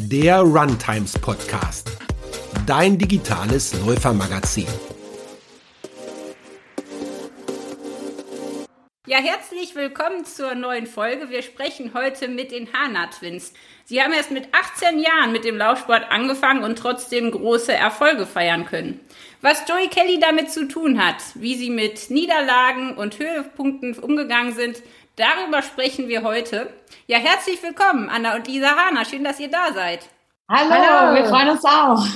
der Runtimes Podcast, dein digitales Läufermagazin. Ja, herzlich willkommen zur neuen Folge. Wir sprechen heute mit den Hana Twins. Sie haben erst mit 18 Jahren mit dem Laufsport angefangen und trotzdem große Erfolge feiern können. Was Joey Kelly damit zu tun hat, wie sie mit Niederlagen und Höhepunkten umgegangen sind, darüber sprechen wir heute. Ja, herzlich willkommen, Anna und Lisa Hana. Schön, dass ihr da seid. Hallo, Hallo. wir freuen uns auch.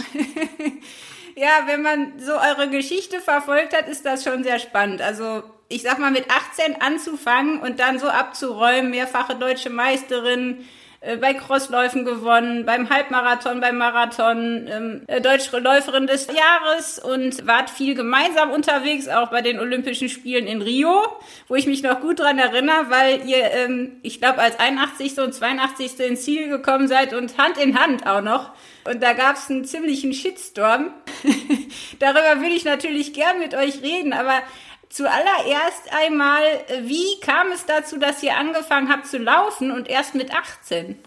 ja, wenn man so eure Geschichte verfolgt hat, ist das schon sehr spannend. Also ich sag mal, mit 18 anzufangen und dann so abzuräumen, mehrfache deutsche Meisterin, äh, bei Crossläufen gewonnen, beim Halbmarathon, beim Marathon, ähm, äh, deutsche Läuferin des Jahres und wart viel gemeinsam unterwegs, auch bei den Olympischen Spielen in Rio, wo ich mich noch gut dran erinnere, weil ihr, ähm, ich glaube, als 81. und 82. ins Ziel gekommen seid und Hand in Hand auch noch. Und da gab es einen ziemlichen Shitstorm. Darüber würde ich natürlich gern mit euch reden, aber Zuallererst einmal, äh, wie kam es dazu, dass ihr angefangen habt zu laufen und erst mit 18?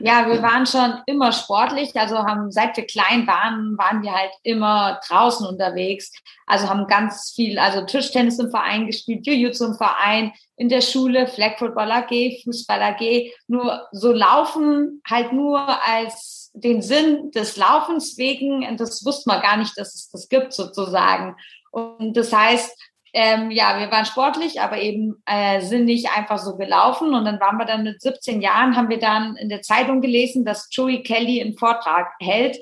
Ja, wir waren schon immer sportlich, also haben seit wir klein waren, waren wir halt immer draußen unterwegs. Also haben ganz viel, also Tischtennis im Verein gespielt, Jiu-Jitsu im Verein, in der Schule, Flag Football AG, Fußball AG. Nur so laufen halt nur als den Sinn des Laufens wegen, das wusste man gar nicht, dass es das gibt sozusagen. Und das heißt, ähm, ja, wir waren sportlich, aber eben äh, sind nicht einfach so gelaufen. Und dann waren wir dann mit 17 Jahren, haben wir dann in der Zeitung gelesen, dass Joey Kelly einen Vortrag hält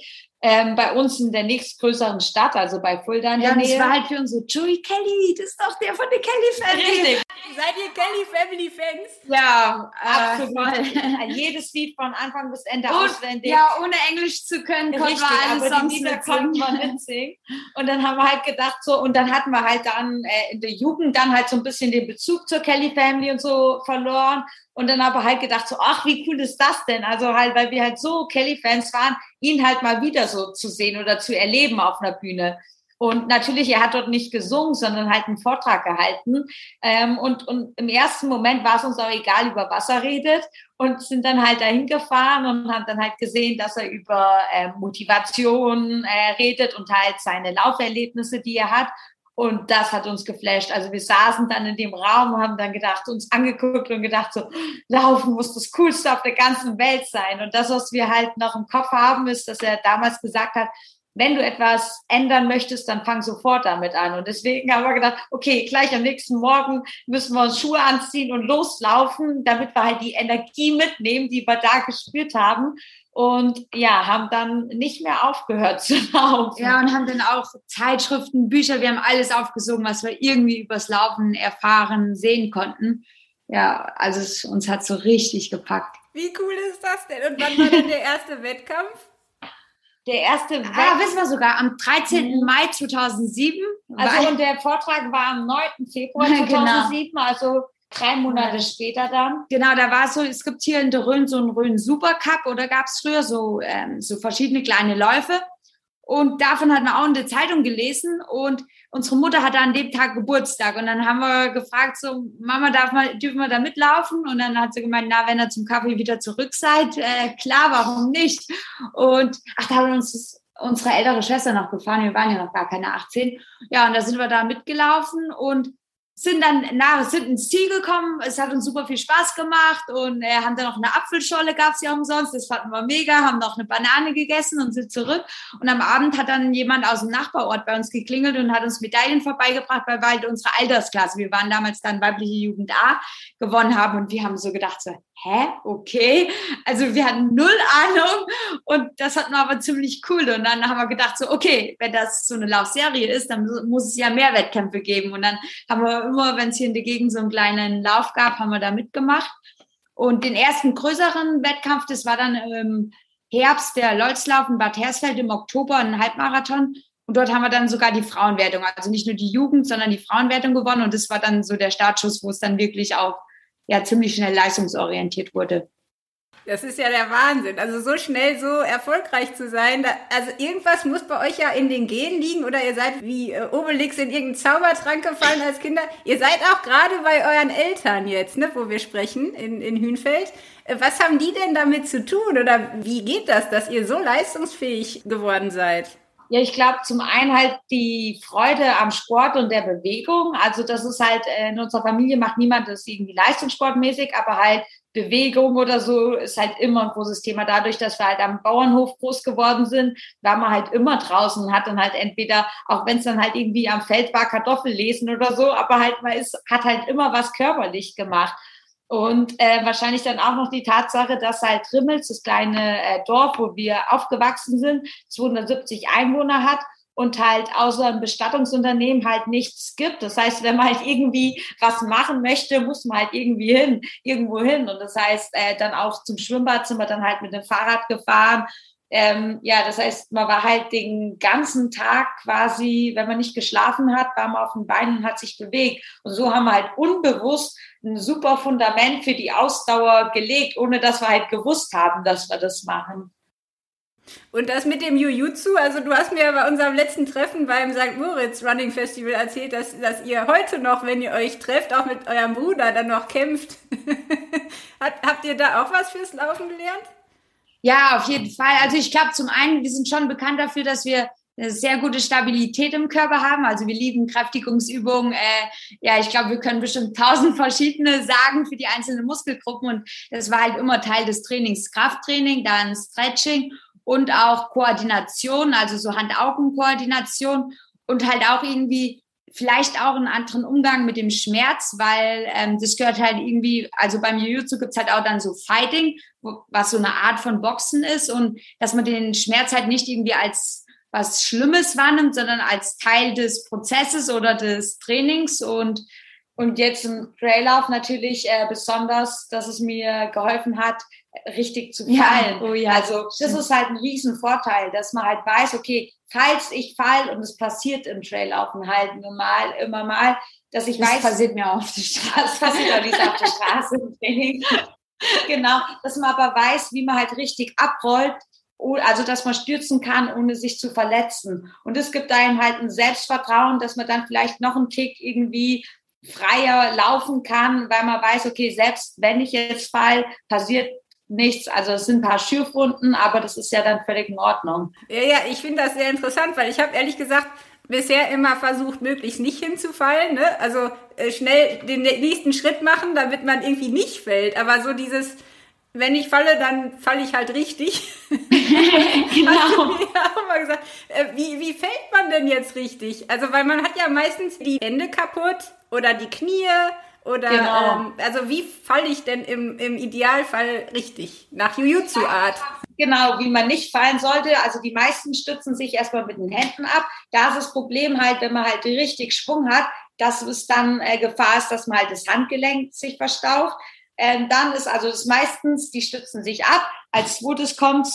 ähm, bei uns in der nächstgrößeren Stadt, also bei Fulda in der ja, Nähe. das war halt für uns so, Joey Kelly, das ist doch der von der Kelly Family. Richtig. Seid ihr Kelly Family Fans? Ja, absolut. Jedes Lied von Anfang bis Ende Und, auswendig. Ja, ohne Englisch zu können, konnten wir alles aber die Lieder konnten wir mitsingen. Und dann haben wir halt gedacht so, und dann hatten wir halt dann äh, in der Jugend dann halt so ein bisschen den Bezug zur Kelly Family und so verloren. Und dann aber halt gedacht so, ach, wie cool ist das denn? Also halt, weil wir halt so Kelly-Fans waren, ihn halt mal wieder so zu sehen oder zu erleben auf einer Bühne. Und natürlich, er hat dort nicht gesungen, sondern halt einen Vortrag gehalten. Ähm, und, und im ersten Moment war es uns auch egal, über was er redet. Und sind dann halt dahin gefahren und haben dann halt gesehen, dass er über äh, Motivation äh, redet und halt seine Lauferlebnisse, die er hat. Und das hat uns geflasht. Also wir saßen dann in dem Raum haben dann gedacht, uns angeguckt und gedacht, so, laufen muss das Coolste auf der ganzen Welt sein. Und das, was wir halt noch im Kopf haben, ist, dass er damals gesagt hat, wenn du etwas ändern möchtest, dann fang sofort damit an. Und deswegen haben wir gedacht, okay, gleich am nächsten Morgen müssen wir uns Schuhe anziehen und loslaufen, damit wir halt die Energie mitnehmen, die wir da gespürt haben und ja, haben dann nicht mehr aufgehört zu laufen. Ja, und haben dann auch Zeitschriften, Bücher, wir haben alles aufgesogen, was wir irgendwie übers Laufen erfahren, sehen konnten. Ja, also es, uns hat so richtig gepackt. Wie cool ist das denn? Und wann war denn der erste Wettkampf? Der erste Wettkampf. Ah, wissen wir sogar, am 13. Mhm. Mai 2007. Also und der Vortrag war am 9. Februar 2007, genau. also drei Monate später dann. Genau, da war so, es gibt hier in der Rhön so einen Rhön Supercup oder gab es früher so, ähm, so verschiedene kleine Läufe. Und davon hatten wir auch in der Zeitung gelesen und unsere Mutter hatte an dem Tag Geburtstag und dann haben wir gefragt so, Mama, darf man, dürfen wir da mitlaufen? Und dann hat sie gemeint, na, wenn ihr zum Kaffee wieder zurück seid, äh, klar, warum nicht? Und ach, da haben uns unsere ältere Schwester noch gefahren, wir waren ja noch gar keine 18. Ja, und da sind wir da mitgelaufen und sind dann nach, sind ins Ziel gekommen. Es hat uns super viel Spaß gemacht und äh, haben dann noch eine Apfelscholle, gab es ja umsonst. Das fanden wir mega, haben noch eine Banane gegessen und sind zurück. Und am Abend hat dann jemand aus dem Nachbarort bei uns geklingelt und hat uns Medaillen vorbeigebracht, weil wir halt unsere Altersklasse, wir waren damals dann weibliche Jugend A, gewonnen haben. Und wir haben so gedacht, so, hä, okay. Also wir hatten null Ahnung und das hatten wir aber ziemlich cool. Und dann haben wir gedacht, so, okay, wenn das so eine Laufserie ist, dann muss es ja mehr Wettkämpfe geben. Und dann haben wir immer, wenn es hier in der Gegend so einen kleinen Lauf gab, haben wir da mitgemacht. Und den ersten größeren Wettkampf, das war dann im Herbst der Lolzlauf in Bad Hersfeld im Oktober, ein Halbmarathon. Und dort haben wir dann sogar die Frauenwertung, also nicht nur die Jugend, sondern die Frauenwertung gewonnen. Und das war dann so der Startschuss, wo es dann wirklich auch ja ziemlich schnell leistungsorientiert wurde. Das ist ja der Wahnsinn. Also so schnell so erfolgreich zu sein. Da, also irgendwas muss bei euch ja in den Genen liegen oder ihr seid wie äh, Obelix in irgendeinen Zaubertrank gefallen als Kinder. Ihr seid auch gerade bei euren Eltern jetzt, ne, wo wir sprechen, in, in Hünfeld. Äh, was haben die denn damit zu tun oder wie geht das, dass ihr so leistungsfähig geworden seid? Ja, ich glaube zum einen halt die Freude am Sport und der Bewegung. Also das ist halt äh, in unserer Familie macht niemand das irgendwie leistungssportmäßig, aber halt Bewegung oder so ist halt immer ein großes Thema. Dadurch, dass wir halt am Bauernhof groß geworden sind, war man halt immer draußen und hat dann halt entweder, auch wenn es dann halt irgendwie am Feld war, Kartoffel lesen oder so, aber halt man ist, hat halt immer was körperlich gemacht. Und äh, wahrscheinlich dann auch noch die Tatsache, dass halt Rimmels, das kleine äh, Dorf, wo wir aufgewachsen sind, 270 Einwohner hat und halt außer einem Bestattungsunternehmen halt nichts gibt. Das heißt, wenn man halt irgendwie was machen möchte, muss man halt irgendwie hin, irgendwo hin. Und das heißt, äh, dann auch zum Schwimmbad sind wir dann halt mit dem Fahrrad gefahren ähm, ja, das heißt, man war halt den ganzen Tag quasi, wenn man nicht geschlafen hat, war man auf den Beinen und hat sich bewegt. Und so haben wir halt unbewusst ein super Fundament für die Ausdauer gelegt, ohne dass wir halt gewusst haben, dass wir das machen. Und das mit dem Jujutsu, also du hast mir bei unserem letzten Treffen beim St. Moritz Running Festival erzählt, dass, dass ihr heute noch, wenn ihr euch trefft, auch mit eurem Bruder dann noch kämpft. habt ihr da auch was fürs Laufen gelernt? Ja, auf jeden Fall. Also ich glaube, zum einen, wir sind schon bekannt dafür, dass wir eine sehr gute Stabilität im Körper haben. Also wir lieben Kräftigungsübungen. Äh, ja, ich glaube, wir können bestimmt tausend verschiedene sagen für die einzelnen Muskelgruppen. Und das war halt immer Teil des Trainings. Krafttraining, dann Stretching und auch Koordination, also so Hand-Augen-Koordination und halt auch irgendwie vielleicht auch einen anderen Umgang mit dem Schmerz, weil ähm, das gehört halt irgendwie, also beim Jiu-Jitsu gibt's halt auch dann so Fighting, wo, was so eine Art von Boxen ist und dass man den Schmerz halt nicht irgendwie als was Schlimmes wahrnimmt, sondern als Teil des Prozesses oder des Trainings und und jetzt im Traillauf natürlich äh, besonders, dass es mir geholfen hat, richtig zu fallen. Ja, oh ja. Also das ist halt ein Riesenvorteil, dass man halt weiß, okay, falls ich fall und es passiert im Traillaufen halt normal immer mal, dass ich das weiß. Das passiert mir auf der Straße. Das passiert auch nicht auf der Straße im Training. genau, dass man aber weiß, wie man halt richtig abrollt, also dass man stürzen kann, ohne sich zu verletzen. Und es gibt einem halt ein Selbstvertrauen, dass man dann vielleicht noch einen Tick irgendwie freier laufen kann, weil man weiß, okay, selbst wenn ich jetzt fall, passiert nichts. Also es sind ein paar Schürfwunden, aber das ist ja dann völlig in Ordnung. Ja, ja, ich finde das sehr interessant, weil ich habe ehrlich gesagt bisher immer versucht, möglichst nicht hinzufallen. Ne? Also äh, schnell den nächsten Schritt machen, damit man irgendwie nicht fällt. Aber so dieses, wenn ich falle, dann falle ich halt richtig. genau. Hast du mir auch mal gesagt. Äh, wie, wie fällt man denn jetzt richtig? Also, weil man hat ja meistens die Hände kaputt oder die Knie oder genau. ähm, also wie falle ich denn im, im Idealfall richtig? Nach Jujutsu-Art. Genau, wie man nicht fallen sollte. Also die meisten stützen sich erstmal mit den Händen ab. Da ist das Problem halt, wenn man halt richtig Schwung hat, dass es dann äh, Gefahr ist, dass man halt das Handgelenk sich verstaucht. Ähm, dann ist also das meistens, die stützen sich ab. Als zweites kommt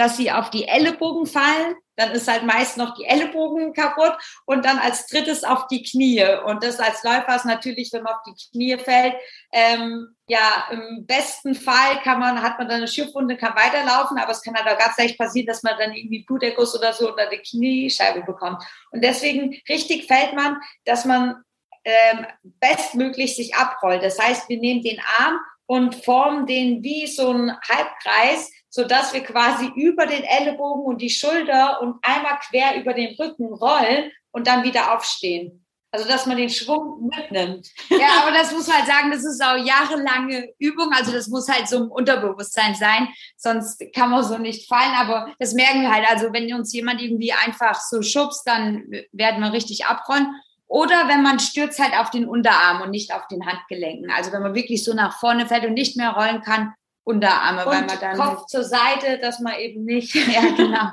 dass sie auf die Ellenbogen fallen. Dann ist halt meist noch die Ellenbogen kaputt und dann als drittes auf die Knie. Und das als Läufer ist natürlich, wenn man auf die Knie fällt, ähm, ja, im besten Fall kann man, hat man dann eine Schiffwunde, kann weiterlaufen, aber es kann halt auch ganz leicht passieren, dass man dann irgendwie Bluterguss oder so unter die Kniescheibe bekommt. Und deswegen richtig fällt man, dass man ähm, bestmöglich sich abrollt. Das heißt, wir nehmen den Arm und formen den wie so ein Halbkreis, so dass wir quasi über den Ellenbogen und die Schulter und einmal quer über den Rücken rollen und dann wieder aufstehen. Also, dass man den Schwung mitnimmt. Ja, aber das muss man halt sagen, das ist auch jahrelange Übung. Also, das muss halt so im Unterbewusstsein sein. Sonst kann man so nicht fallen. Aber das merken wir halt. Also, wenn uns jemand irgendwie einfach so schubst, dann werden wir richtig abrollen. Oder wenn man stürzt halt auf den Unterarm und nicht auf den Handgelenken. Also, wenn man wirklich so nach vorne fällt und nicht mehr rollen kann, Unterarme, und weil man dann. Kopf zur Seite, dass man eben nicht. ja, genau.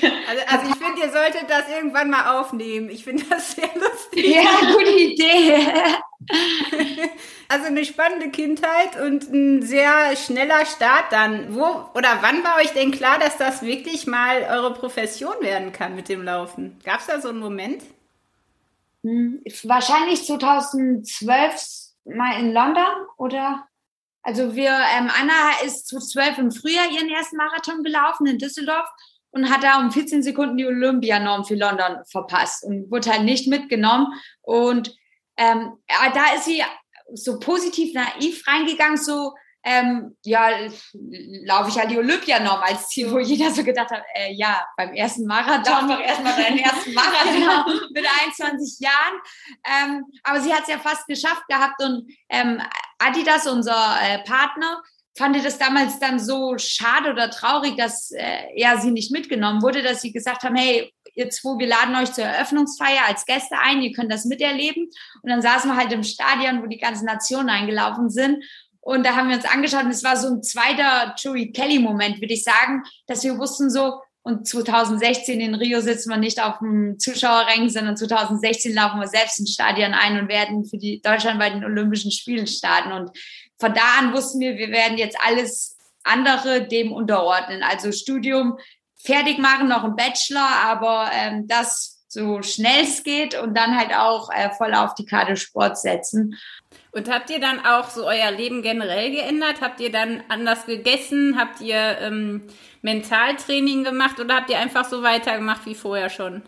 Also, also ich finde, ihr solltet das irgendwann mal aufnehmen. Ich finde das sehr lustig. Ja, gute Idee. also eine spannende Kindheit und ein sehr schneller Start dann. Wo oder wann war euch denn klar, dass das wirklich mal eure Profession werden kann mit dem Laufen? Gab es da so einen Moment? Hm, wahrscheinlich 2012 mal in London oder Also wir, ähm, Anna ist zu zwölf im Frühjahr ihren ersten Marathon gelaufen in Düsseldorf und hat da um 14 Sekunden die Olympianorm für London verpasst und wurde halt nicht mitgenommen. Und ähm, da ist sie so positiv naiv reingegangen, so ähm, ja, laufe ich halt die Olympianorm als Ziel, wo jeder so gedacht hat, äh, ja, beim ersten Marathon. Lauf doch erstmal deinen ersten Marathon. genau, mit 21 Jahren. Ähm, aber sie hat es ja fast geschafft gehabt und ähm, Adidas, unser äh, Partner, fand das damals dann so schade oder traurig, dass äh, ja sie nicht mitgenommen wurde, dass sie gesagt haben, hey, ihr zwei, wir laden euch zur Eröffnungsfeier als Gäste ein, ihr könnt das miterleben. Und dann saßen wir halt im Stadion, wo die ganzen Nationen eingelaufen sind. Und da haben wir uns angeschaut und es war so ein zweiter Joey Kelly-Moment, würde ich sagen, dass wir wussten so, und 2016 in Rio sitzen wir nicht auf dem Zuschauerrängen, sondern 2016 laufen wir selbst ins Stadion ein und werden für die Deutschland bei den Olympischen Spielen starten. Und von da an wussten wir, wir werden jetzt alles andere dem unterordnen. Also Studium fertig machen, noch ein Bachelor, aber ähm, das so schnell es geht und dann halt auch äh, voll auf die Karte Sport setzen. Und habt ihr dann auch so euer Leben generell geändert? Habt ihr dann anders gegessen? Habt ihr ähm, Mentaltraining gemacht oder habt ihr einfach so weitergemacht wie vorher schon?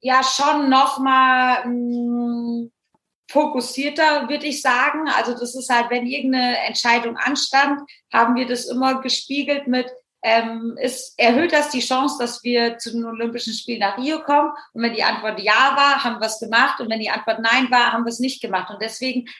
Ja, schon nochmal mm, fokussierter, würde ich sagen. Also das ist halt, wenn irgendeine Entscheidung anstand, haben wir das immer gespiegelt mit, ähm, ist, erhöht das die Chance, dass wir zu den Olympischen Spielen nach Rio kommen? Und wenn die Antwort ja war, haben wir es gemacht. Und wenn die Antwort nein war, haben wir es nicht gemacht. Und deswegen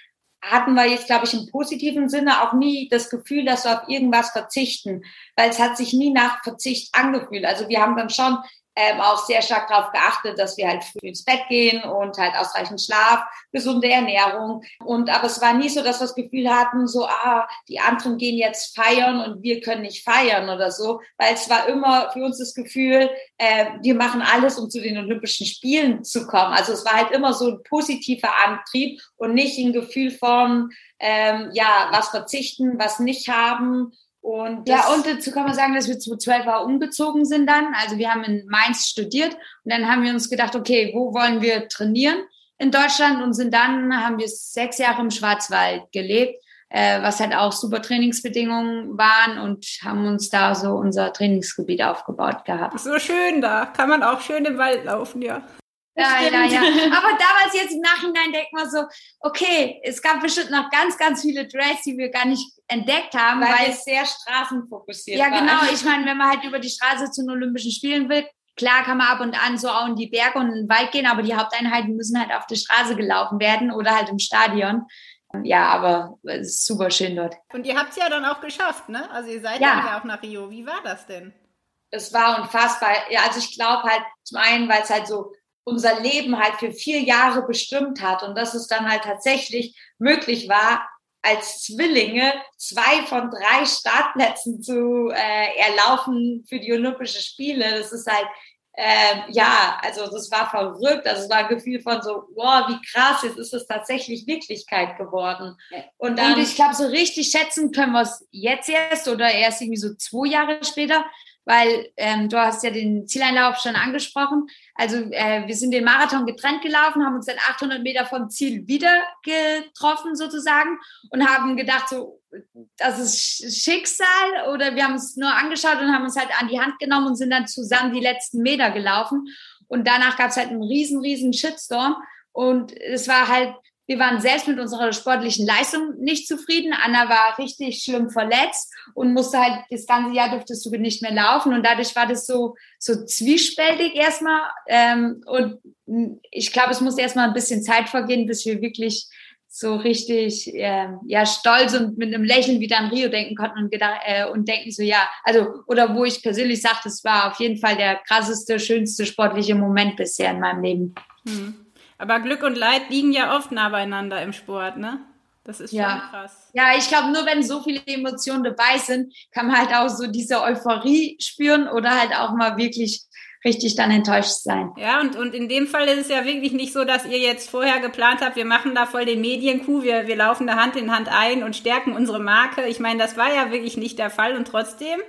hatten wir jetzt, glaube ich, im positiven Sinne auch nie das Gefühl, dass wir auf irgendwas verzichten, weil es hat sich nie nach Verzicht angefühlt. Also wir haben dann schon ähm, auch sehr stark darauf geachtet, dass wir halt früh ins Bett gehen und halt ausreichend Schlaf, gesunde Ernährung. Und aber es war nie so, dass wir das Gefühl hatten, so, ah, die anderen gehen jetzt feiern und wir können nicht feiern oder so, weil es war immer für uns das Gefühl, äh, wir machen alles, um zu den Olympischen Spielen zu kommen. Also es war halt immer so ein positiver Antrieb und nicht ein Gefühl von, ähm, ja, was verzichten, was nicht haben und ja, und dazu kann man sagen, dass wir zu zwölf Jahre umgezogen sind dann. Also wir haben in Mainz studiert und dann haben wir uns gedacht, okay, wo wollen wir trainieren in Deutschland und sind dann, haben wir sechs Jahre im Schwarzwald gelebt, äh, was halt auch super Trainingsbedingungen waren und haben uns da so unser Trainingsgebiet aufgebaut gehabt. So schön da, kann man auch schön im Wald laufen, ja. Ja, ja, ja. Aber damals jetzt im Nachhinein denkt man so, okay, es gab bestimmt noch ganz, ganz viele Trails, die wir gar nicht entdeckt haben, weil, weil es sehr straßenfokussiert Ja, genau. Ich meine, wenn man halt über die Straße zu den Olympischen Spielen will, klar kann man ab und an so auch in die Berge und in den Wald gehen, aber die Haupteinheiten müssen halt auf der Straße gelaufen werden oder halt im Stadion. Ja, aber es ist super schön dort. Und ihr habt es ja dann auch geschafft, ne? Also ihr seid ja. dann ja auch nach Rio. Wie war das denn? Es war unfassbar. Ja, also ich glaube halt zum einen, weil es halt so unser Leben halt für vier Jahre bestimmt hat und dass es dann halt tatsächlich möglich war, als Zwillinge zwei von drei Startplätzen zu äh, erlaufen für die Olympischen Spiele. Das ist halt, äh, ja, also das war verrückt. Also es war ein Gefühl von so, wow, wie krass, jetzt ist es tatsächlich Wirklichkeit geworden. Und, dann, und ich glaube, so richtig schätzen können wir es jetzt erst oder erst irgendwie so zwei Jahre später, weil ähm, du hast ja den Zieleinlauf schon angesprochen. Also äh, wir sind den Marathon getrennt gelaufen, haben uns dann 800 Meter vom Ziel wieder getroffen sozusagen und haben gedacht so, das ist Schicksal oder wir haben es nur angeschaut und haben uns halt an die Hand genommen und sind dann zusammen die letzten Meter gelaufen und danach gab es halt einen riesen, riesen Shitstorm und es war halt wir waren selbst mit unserer sportlichen Leistung nicht zufrieden. Anna war richtig schlimm verletzt und musste halt das ganze Jahr durftest du nicht mehr laufen. Und dadurch war das so, so zwiespältig erstmal. Ähm, und ich glaube, es musste erstmal ein bisschen Zeit vergehen, bis wir wirklich so richtig äh, ja stolz und mit einem Lächeln wieder an Rio denken konnten und gedacht, äh, und denken so ja also oder wo ich persönlich sage, das war auf jeden Fall der krasseste, schönste sportliche Moment bisher in meinem Leben. Hm. Aber Glück und Leid liegen ja oft nah beieinander im Sport, ne? Das ist ja. schon krass. Ja, ich glaube, nur wenn so viele Emotionen dabei sind, kann man halt auch so diese Euphorie spüren oder halt auch mal wirklich richtig dann enttäuscht sein. Ja, und, und in dem Fall ist es ja wirklich nicht so, dass ihr jetzt vorher geplant habt, wir machen da voll den Medienkuh, wir, wir laufen da Hand in Hand ein und stärken unsere Marke. Ich meine, das war ja wirklich nicht der Fall und trotzdem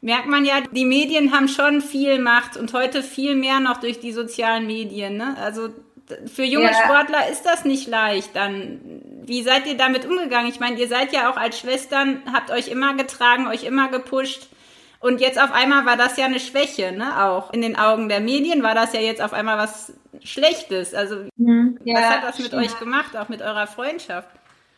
merkt man ja, die Medien haben schon viel Macht und heute viel mehr noch durch die sozialen Medien. Ne? Also Für junge ja. Sportler ist das nicht leicht. Dann, wie seid ihr damit umgegangen? Ich meine, ihr seid ja auch als Schwestern, habt euch immer getragen, euch immer gepusht. Und jetzt auf einmal war das ja eine Schwäche, ne? Auch in den Augen der Medien war das ja jetzt auf einmal was Schlechtes. Also mhm. ja, was hat das mit stimmt. euch gemacht, auch mit eurer Freundschaft?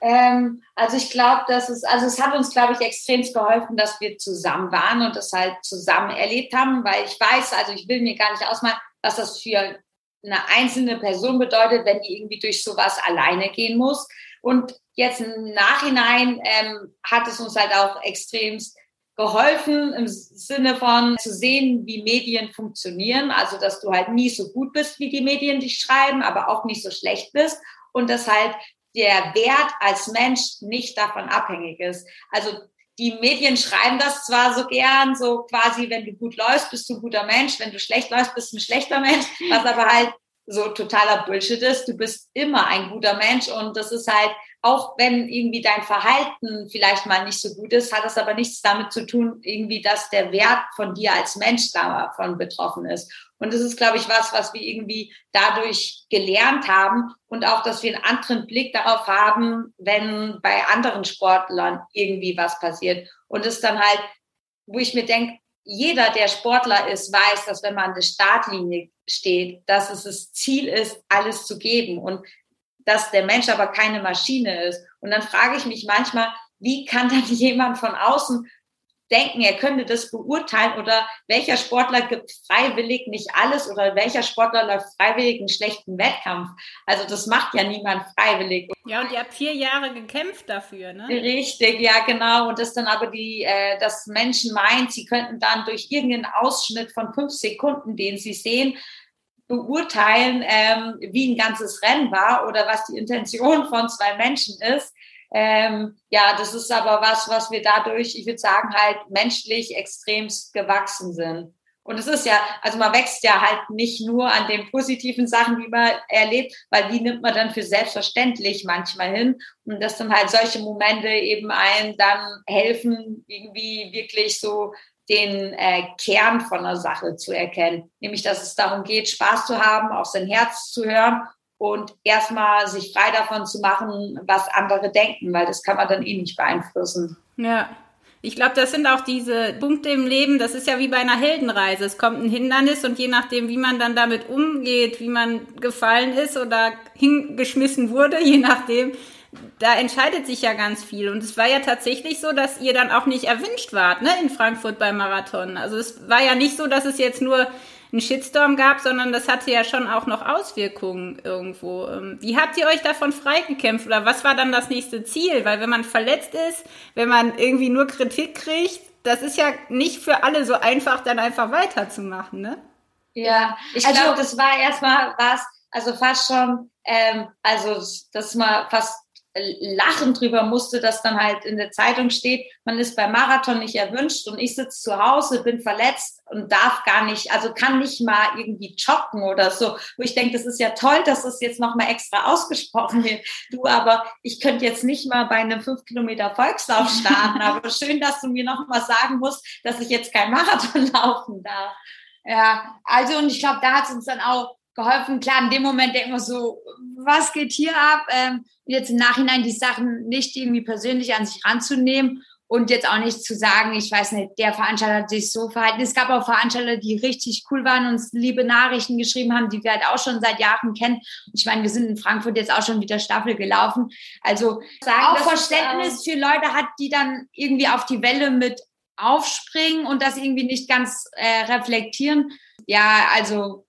Ähm, also ich glaube, dass es, also es hat uns, glaube ich, extrem geholfen, dass wir zusammen waren und das halt zusammen erlebt haben, weil ich weiß, also ich will mir gar nicht ausmalen, was das für eine einzelne Person bedeutet, wenn die irgendwie durch sowas alleine gehen muss. Und jetzt im Nachhinein ähm, hat es uns halt auch extremst geholfen im Sinne von zu sehen, wie Medien funktionieren. Also, dass du halt nie so gut bist, wie die Medien dich schreiben, aber auch nicht so schlecht bist und dass halt der Wert als Mensch nicht davon abhängig ist. Also, die Medien schreiben das zwar so gern, so quasi, wenn du gut läufst, bist du ein guter Mensch, wenn du schlecht läufst, bist du ein schlechter Mensch, was aber halt so totaler Bullshit ist. Du bist immer ein guter Mensch und das ist halt, auch wenn irgendwie dein Verhalten vielleicht mal nicht so gut ist, hat es aber nichts damit zu tun, irgendwie, dass der Wert von dir als Mensch davon betroffen ist. Und das ist, glaube ich, was, was wir irgendwie dadurch gelernt haben und auch, dass wir einen anderen Blick darauf haben, wenn bei anderen Sportlern irgendwie was passiert. Und es dann halt, wo ich mir denke, jeder, der Sportler ist, weiß, dass wenn man an der Startlinie steht, dass es das Ziel ist, alles zu geben und dass der Mensch aber keine Maschine ist. Und dann frage ich mich manchmal, wie kann dann jemand von außen denken, er könnte das beurteilen oder welcher Sportler gibt freiwillig nicht alles oder welcher Sportler läuft freiwillig einen schlechten Wettkampf. Also das macht ja niemand freiwillig. Ja, und ihr habt vier Jahre gekämpft dafür, ne? Richtig, ja genau. Und das dann aber die, äh, dass Menschen meint, sie könnten dann durch irgendeinen Ausschnitt von fünf Sekunden, den sie sehen, beurteilen, ähm, wie ein ganzes Rennen war oder was die Intention von zwei Menschen ist. Ähm, ja, das ist aber was, was wir dadurch, ich würde sagen, halt menschlich extremst gewachsen sind. Und es ist ja, also man wächst ja halt nicht nur an den positiven Sachen, die man erlebt, weil die nimmt man dann für selbstverständlich manchmal hin. Und dass dann halt solche Momente eben einen dann helfen, irgendwie wirklich so den äh, Kern von der Sache zu erkennen. Nämlich, dass es darum geht, Spaß zu haben, auf sein Herz zu hören und erstmal sich frei davon zu machen, was andere denken, weil das kann man dann eh nicht beeinflussen. Ja. Ich glaube, das sind auch diese Punkte im Leben, das ist ja wie bei einer Heldenreise. Es kommt ein Hindernis und je nachdem, wie man dann damit umgeht, wie man gefallen ist oder hingeschmissen wurde, je nachdem, da entscheidet sich ja ganz viel. Und es war ja tatsächlich so, dass ihr dann auch nicht erwünscht wart, ne, in Frankfurt beim Marathon. Also es war ja nicht so, dass es jetzt nur einen Shitstorm gab, sondern das hatte ja schon auch noch Auswirkungen irgendwo. Ähm, wie habt ihr euch davon freigekämpft oder was war dann das nächste Ziel? Weil wenn man verletzt ist, wenn man irgendwie nur Kritik kriegt, das ist ja nicht für alle so einfach, dann einfach weiterzumachen, ne? Ja, ich also, glaube, das war erstmal was, also fast schon, ähm, also das mal fast lachen drüber musste, dass dann halt in der Zeitung steht, man ist beim Marathon nicht erwünscht und ich sitze zu Hause, bin verletzt und darf gar nicht, also kann nicht mal irgendwie joggen oder so. Wo ich denke, das ist ja toll, dass das jetzt nochmal extra ausgesprochen wird. Du, aber ich könnte jetzt nicht mal bei einem fünf Kilometer Volkslauf starten. aber schön, dass du mir nochmal sagen musst, dass ich jetzt kein Marathon laufen darf. Ja, also und ich glaube, da hat es uns dann auch geholfen. Klar, in dem Moment denken wir so, was geht hier ab? Ähm, jetzt im Nachhinein die Sachen nicht irgendwie persönlich an sich ranzunehmen und jetzt auch nicht zu sagen, ich weiß nicht, der Veranstalter hat sich so verhalten. Es gab auch Veranstalter, die richtig cool waren, uns liebe Nachrichten geschrieben haben, die wir halt auch schon seit Jahren kennen. Ich meine, wir sind in Frankfurt jetzt auch schon wieder Staffel gelaufen. Also sagen, auch Verständnis für Leute hat, die dann irgendwie auf die Welle mit aufspringen und das irgendwie nicht ganz äh, reflektieren. Ja, also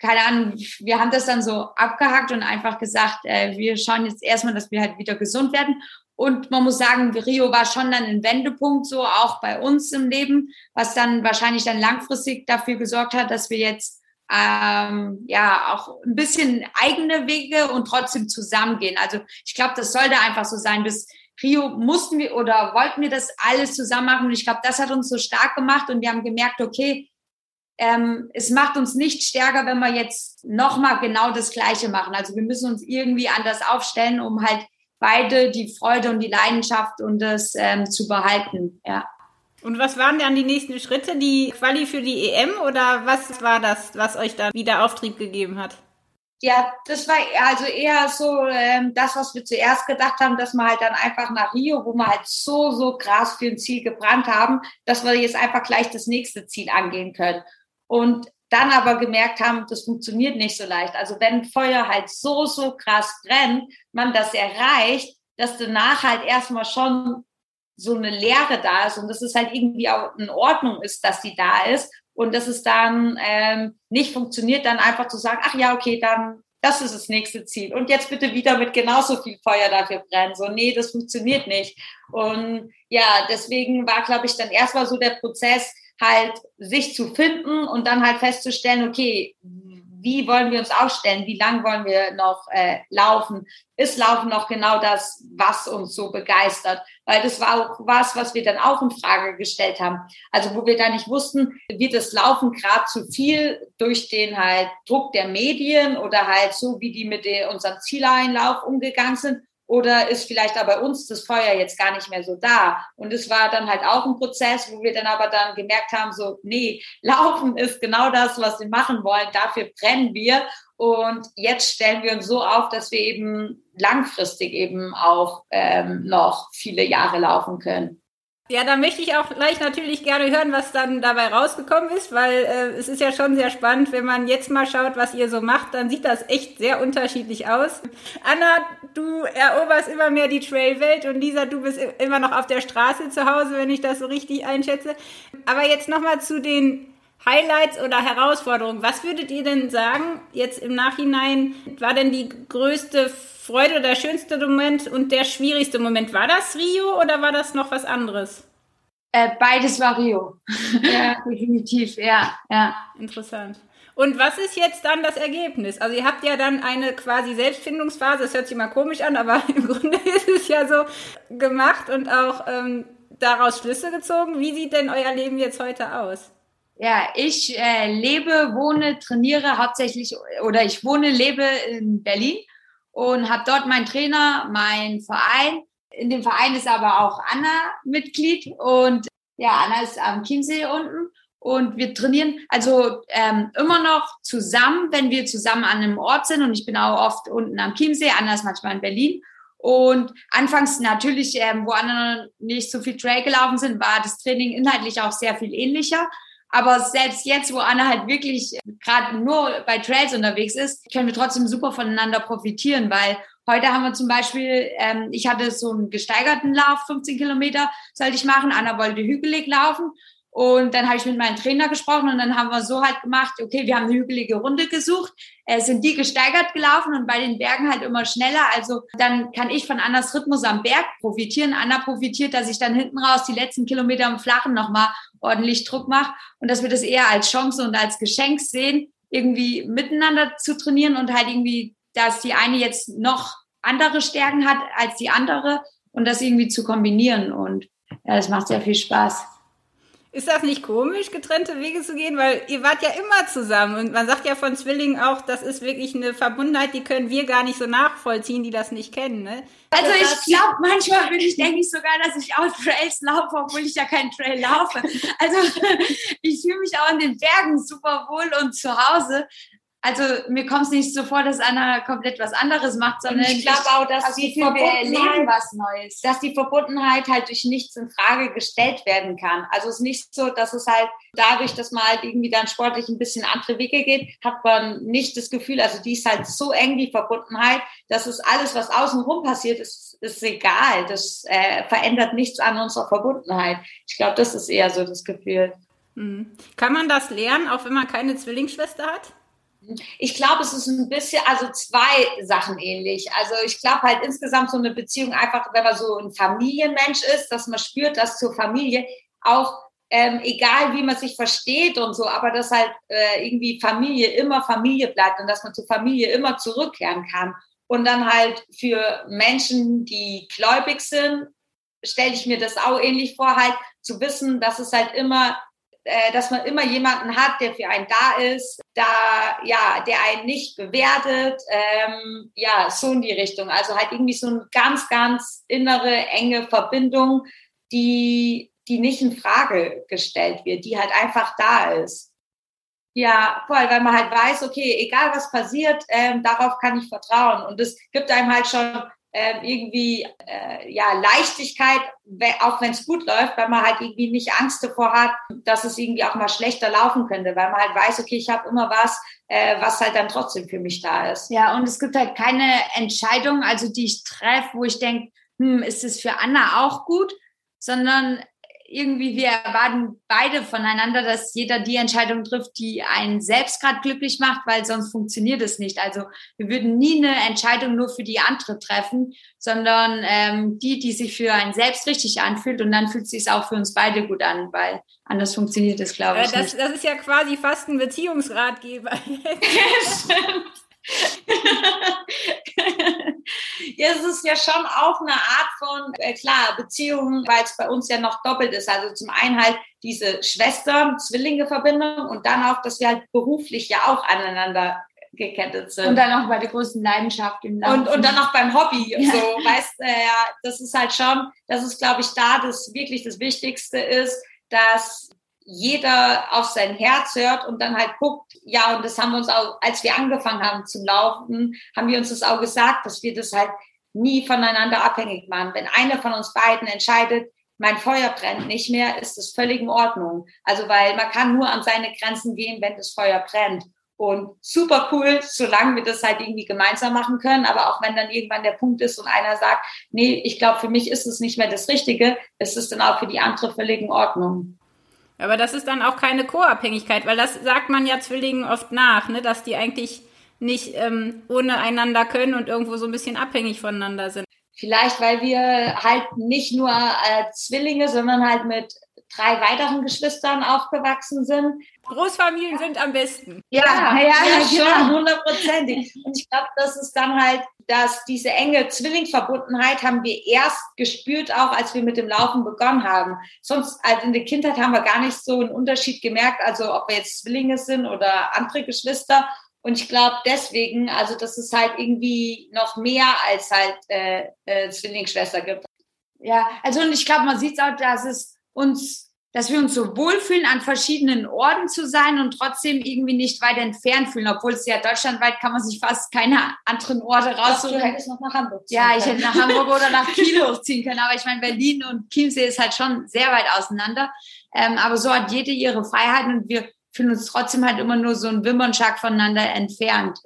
keine Ahnung, wir haben das dann so abgehackt und einfach gesagt, äh, wir schauen jetzt erstmal, dass wir halt wieder gesund werden. Und man muss sagen, Rio war schon dann ein Wendepunkt, so auch bei uns im Leben, was dann wahrscheinlich dann langfristig dafür gesorgt hat, dass wir jetzt ähm, ja auch ein bisschen eigene Wege und trotzdem zusammengehen. Also ich glaube, das sollte einfach so sein. Bis Rio mussten wir oder wollten wir das alles zusammen machen. Und ich glaube, das hat uns so stark gemacht und wir haben gemerkt, okay, ähm, es macht uns nicht stärker, wenn wir jetzt nochmal genau das Gleiche machen. Also wir müssen uns irgendwie anders aufstellen, um halt beide die Freude und die Leidenschaft und das ähm, zu behalten. Ja. Und was waren dann die nächsten Schritte? Die Quali für die EM oder was war das, was euch da wieder Auftrieb gegeben hat? Ja, das war also eher so ähm, das, was wir zuerst gedacht haben, dass wir halt dann einfach nach Rio, wo wir halt so, so krass für ein Ziel gebrannt haben, dass wir jetzt einfach gleich das nächste Ziel angehen können. Und dann aber gemerkt haben, das funktioniert nicht so leicht. Also wenn Feuer halt so, so krass brennt, man das erreicht, dass danach halt erstmal schon so eine Leere da ist und dass es halt irgendwie auch in Ordnung ist, dass die da ist und dass es dann ähm, nicht funktioniert, dann einfach zu sagen, ach ja, okay, dann das ist das nächste Ziel. Und jetzt bitte wieder mit genauso viel Feuer dafür brennen. So, nee, das funktioniert nicht. Und ja, deswegen war, glaube ich, dann erstmal so der Prozess, halt sich zu finden und dann halt festzustellen, okay, wie wollen wir uns aufstellen, wie lang wollen wir noch äh, laufen, ist Laufen noch genau das, was uns so begeistert, weil das war auch was, was wir dann auch in Frage gestellt haben. Also wo wir da nicht wussten, wird das Laufen gerade zu viel durch den halt Druck der Medien oder halt so, wie die mit unserem Zieleinlauf umgegangen sind oder ist vielleicht aber bei uns das Feuer jetzt gar nicht mehr so da? Und es war dann halt auch ein Prozess, wo wir dann aber dann gemerkt haben, so, nee, Laufen ist genau das, was wir machen wollen, dafür brennen wir. Und jetzt stellen wir uns so auf, dass wir eben langfristig eben auch ähm, noch viele Jahre laufen können. Ja, da möchte ich auch gleich natürlich gerne hören, was dann dabei rausgekommen ist, weil äh, es ist ja schon sehr spannend, wenn man jetzt mal schaut, was ihr so macht, dann sieht das echt sehr unterschiedlich aus. Anna, du eroberst immer mehr die Trailwelt und Lisa, du bist immer noch auf der Straße zu Hause, wenn ich das so richtig einschätze. Aber jetzt nochmal zu den Highlights oder Herausforderungen. Was würdet ihr denn sagen, jetzt im Nachhinein, war denn die größte Freude oder der schönste Moment und der schwierigste Moment? War das Rio oder war das noch was anderes? Äh, beides war Rio. ja, definitiv, ja, ja. Interessant. Und was ist jetzt dann das Ergebnis? Also ihr habt ja dann eine quasi Selbstfindungsphase, das hört sich mal komisch an, aber im Grunde ist es ja so gemacht und auch ähm, daraus Schlüsse gezogen. Wie sieht denn euer Leben jetzt heute aus? Ja, ich äh, lebe, wohne, trainiere hauptsächlich oder ich wohne, lebe in Berlin und habe dort meinen Trainer, meinen Verein. In dem Verein ist aber auch Anna Mitglied und ja, Anna ist am Chiemsee unten und wir trainieren also ähm, immer noch zusammen, wenn wir zusammen an einem Ort sind und ich bin auch oft unten am Chiemsee, Anna ist manchmal in Berlin und anfangs natürlich, ähm, wo Anna nicht so viel Trail gelaufen sind, war das Training inhaltlich auch sehr viel ähnlicher. Aber selbst jetzt, wo Anna halt wirklich gerade nur bei Trails unterwegs ist, können wir trotzdem super voneinander profitieren, weil heute haben wir zum Beispiel, ähm, ich hatte so einen gesteigerten Lauf, 15 Kilometer sollte ich machen, Anna wollte hügelig laufen und dann habe ich mit meinem Trainer gesprochen und dann haben wir so halt gemacht, okay, wir haben eine hügelige Runde gesucht, äh, sind die gesteigert gelaufen und bei den Bergen halt immer schneller. Also dann kann ich von Annas Rhythmus am Berg profitieren. Anna profitiert, dass ich dann hinten raus die letzten Kilometer im Flachen nochmal ordentlich Druck mache und dass wir das eher als Chance und als Geschenk sehen, irgendwie miteinander zu trainieren und halt irgendwie, dass die eine jetzt noch andere Stärken hat als die andere und das irgendwie zu kombinieren. Und ja, das macht sehr viel Spaß. Ist das nicht komisch, getrennte Wege zu gehen? Weil ihr wart ja immer zusammen. Und man sagt ja von Zwillingen auch, das ist wirklich eine Verbundenheit, die können wir gar nicht so nachvollziehen, die das nicht kennen. Ne? Also ich glaube, manchmal bin ich, denke ich sogar, dass ich auch Trails laufe, obwohl ich ja keinen Trail laufe. Also ich fühle mich auch in den Bergen super wohl und zu Hause also mir kommt es nicht so vor, dass Anna komplett was anderes macht, sondern ich glaube auch, dass also die Verbundenheit, was Neues. dass die Verbundenheit halt durch nichts in Frage gestellt werden kann. Also es ist nicht so, dass es halt dadurch, dass man halt irgendwie dann sportlich ein bisschen andere Wege geht, hat man nicht das Gefühl, also die ist halt so eng, die Verbundenheit, dass es alles, was außenrum passiert, ist, ist egal. Das äh, verändert nichts an unserer Verbundenheit. Ich glaube, das ist eher so das Gefühl. Mhm. Kann man das lernen, auch wenn man keine Zwillingsschwester hat? Ich glaube, es ist ein bisschen, also zwei Sachen ähnlich. Also ich glaube halt insgesamt so eine Beziehung einfach, wenn man so ein Familienmensch ist, dass man spürt, dass zur Familie auch ähm, egal wie man sich versteht und so, aber dass halt äh, irgendwie Familie immer Familie bleibt und dass man zur Familie immer zurückkehren kann. Und dann halt für Menschen, die gläubig sind, stelle ich mir das auch ähnlich vor, halt zu wissen, dass es halt immer äh, dass man immer jemanden hat, der für einen da ist, da ja, der einen nicht bewertet, ähm, ja, so in die Richtung. Also halt irgendwie so eine ganz, ganz innere, enge Verbindung, die, die nicht in Frage gestellt wird, die halt einfach da ist. Ja, voll, weil man halt weiß, okay, egal was passiert, ähm, darauf kann ich vertrauen. Und es gibt einem halt schon äh, irgendwie äh, ja Leichtigkeit, auch wenn es gut läuft, weil man halt irgendwie nicht Angst davor hat, dass es irgendwie auch mal schlechter laufen könnte, weil man halt weiß, okay, ich habe immer was, äh, was halt dann trotzdem für mich da ist. Ja, und es gibt halt keine Entscheidung, also die ich treffe, wo ich denke, hm, ist es für Anna auch gut, sondern irgendwie wir erwarten beide voneinander, dass jeder die Entscheidung trifft, die einen selbst gerade glücklich macht, weil sonst funktioniert es nicht. Also wir würden nie eine Entscheidung nur für die andere treffen, sondern ähm, die, die sich für einen selbst richtig anfühlt und dann fühlt es sich auch für uns beide gut an, weil anders funktioniert es, glaube ich. Das, nicht. das ist ja quasi fast ein Beziehungsratgeber. ja, es ist ja schon auch eine Art von, äh, klar, Beziehungen, weil es bei uns ja noch doppelt ist. Also zum einen halt diese Schwestern-Zwillinge-Verbindung und dann auch, dass wir halt beruflich ja auch aneinander gekettet sind. Und dann auch bei der größten Leidenschaft im Laufen. Und, und dann auch beim Hobby. Ja. So, weißt, äh, ja, das ist halt schon, das ist, glaube ich, da das wirklich das Wichtigste ist, dass jeder auf sein Herz hört und dann halt guckt, ja, und das haben wir uns auch, als wir angefangen haben zu laufen, haben wir uns das auch gesagt, dass wir das halt nie voneinander abhängig machen. Wenn einer von uns beiden entscheidet, mein Feuer brennt nicht mehr, ist das völlig in Ordnung. Also, weil man kann nur an seine Grenzen gehen, wenn das Feuer brennt. Und super cool, solange wir das halt irgendwie gemeinsam machen können. Aber auch wenn dann irgendwann der Punkt ist und einer sagt, nee, ich glaube, für mich ist es nicht mehr das Richtige, ist es dann auch für die andere völlig in Ordnung. Aber das ist dann auch keine Co-Abhängigkeit, weil das sagt man ja Zwillingen oft nach, ne, dass die eigentlich nicht ähm, ohne einander können und irgendwo so ein bisschen abhängig voneinander sind. Vielleicht, weil wir halt nicht nur äh, Zwillinge, sondern halt mit drei weiteren Geschwistern aufgewachsen sind. Großfamilien sind am besten. Ja, ja, ja, ja schon, hundertprozentig. Und ich glaube, das ist dann halt, dass diese enge Zwillingsverbundenheit haben wir erst gespürt, auch als wir mit dem Laufen begonnen haben. Sonst, also in der Kindheit haben wir gar nicht so einen Unterschied gemerkt, also ob wir jetzt Zwillinge sind oder andere Geschwister. Und ich glaube deswegen, also dass es halt irgendwie noch mehr als halt äh, äh, Zwillingsschwester gibt. Ja, also und ich glaube, man sieht auch, dass es uns, dass wir uns so wohlfühlen, an verschiedenen Orten zu sein und trotzdem irgendwie nicht weit entfernt fühlen, obwohl es ja deutschlandweit kann man sich fast keine anderen Orte raussuchen. Hättest noch nach Hamburg ziehen Ja, ich hätte nach Hamburg oder nach Kiel hochziehen können, aber ich meine, Berlin und Chiemsee ist halt schon sehr weit auseinander. Ähm, aber so hat jede ihre Freiheiten und wir fühlen uns trotzdem halt immer nur so ein Wimmernschlag voneinander entfernt.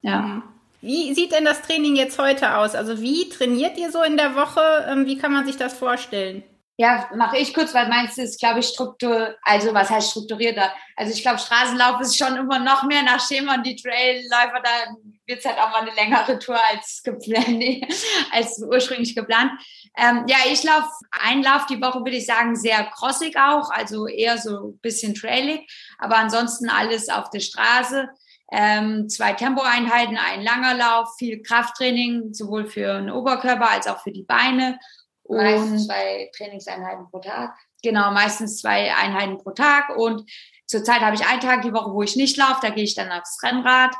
Ja. Mhm. Wie sieht denn das Training jetzt heute aus? Also wie trainiert ihr so in der Woche? Ähm, wie kann man sich das vorstellen? Ja, mache ich kurz, weil meins ist, glaube ich, struktur, also was heißt strukturierter? Also ich glaube, Straßenlauf ist schon immer noch mehr nach Schema und die Trailläufer, da wird's halt auch mal eine längere Tour als geplant, als ursprünglich geplant. Ähm, ja, ich laufe einen Lauf die Woche, würde ich sagen, sehr crossig auch, also eher so ein bisschen trailig, aber ansonsten alles auf der Straße. Ähm, zwei Tempoeinheiten, ein langer Lauf, viel Krafttraining, sowohl für den Oberkörper als auch für die Beine Meistens zwei Trainingseinheiten pro Tag. Genau, meistens zwei Einheiten pro Tag. Und zurzeit habe ich einen Tag die Woche, wo ich nicht laufe. Da gehe ich dann aufs Rennrad.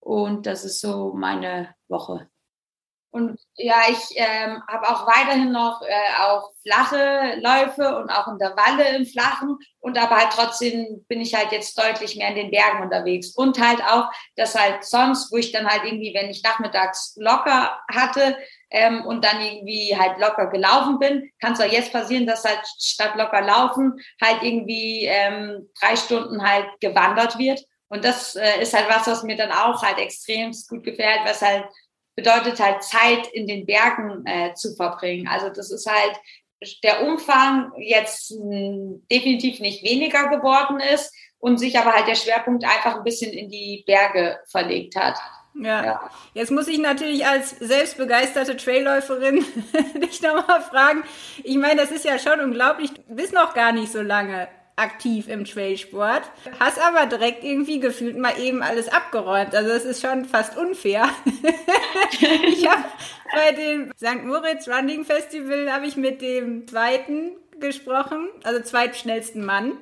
Und das ist so meine Woche. Und ja, ich ähm, habe auch weiterhin noch äh, auch flache Läufe und auch Intervalle im Flachen. Und aber halt trotzdem bin ich halt jetzt deutlich mehr in den Bergen unterwegs. Und halt auch, dass halt sonst, wo ich dann halt irgendwie, wenn ich nachmittags locker hatte, ähm, und dann irgendwie halt locker gelaufen bin, kann es auch jetzt passieren, dass halt statt locker laufen halt irgendwie ähm, drei Stunden halt gewandert wird. Und das äh, ist halt was, was mir dann auch halt extrem gut gefällt, was halt bedeutet halt Zeit in den Bergen äh, zu verbringen. Also das ist halt der Umfang jetzt mh, hm, definitiv nicht weniger geworden ist und sich aber halt der Schwerpunkt einfach ein bisschen in die Berge verlegt hat. Ja. ja. Jetzt muss ich natürlich als selbstbegeisterte Trailläuferin dich nochmal fragen. Ich meine, das ist ja schon unglaublich. Du bist noch gar nicht so lange aktiv im Trailsport, hast aber direkt irgendwie gefühlt mal eben alles abgeräumt. Also das ist schon fast unfair. ich habe bei dem St. Moritz Running Festival habe ich mit dem zweiten gesprochen, also zweitschnellsten Mann.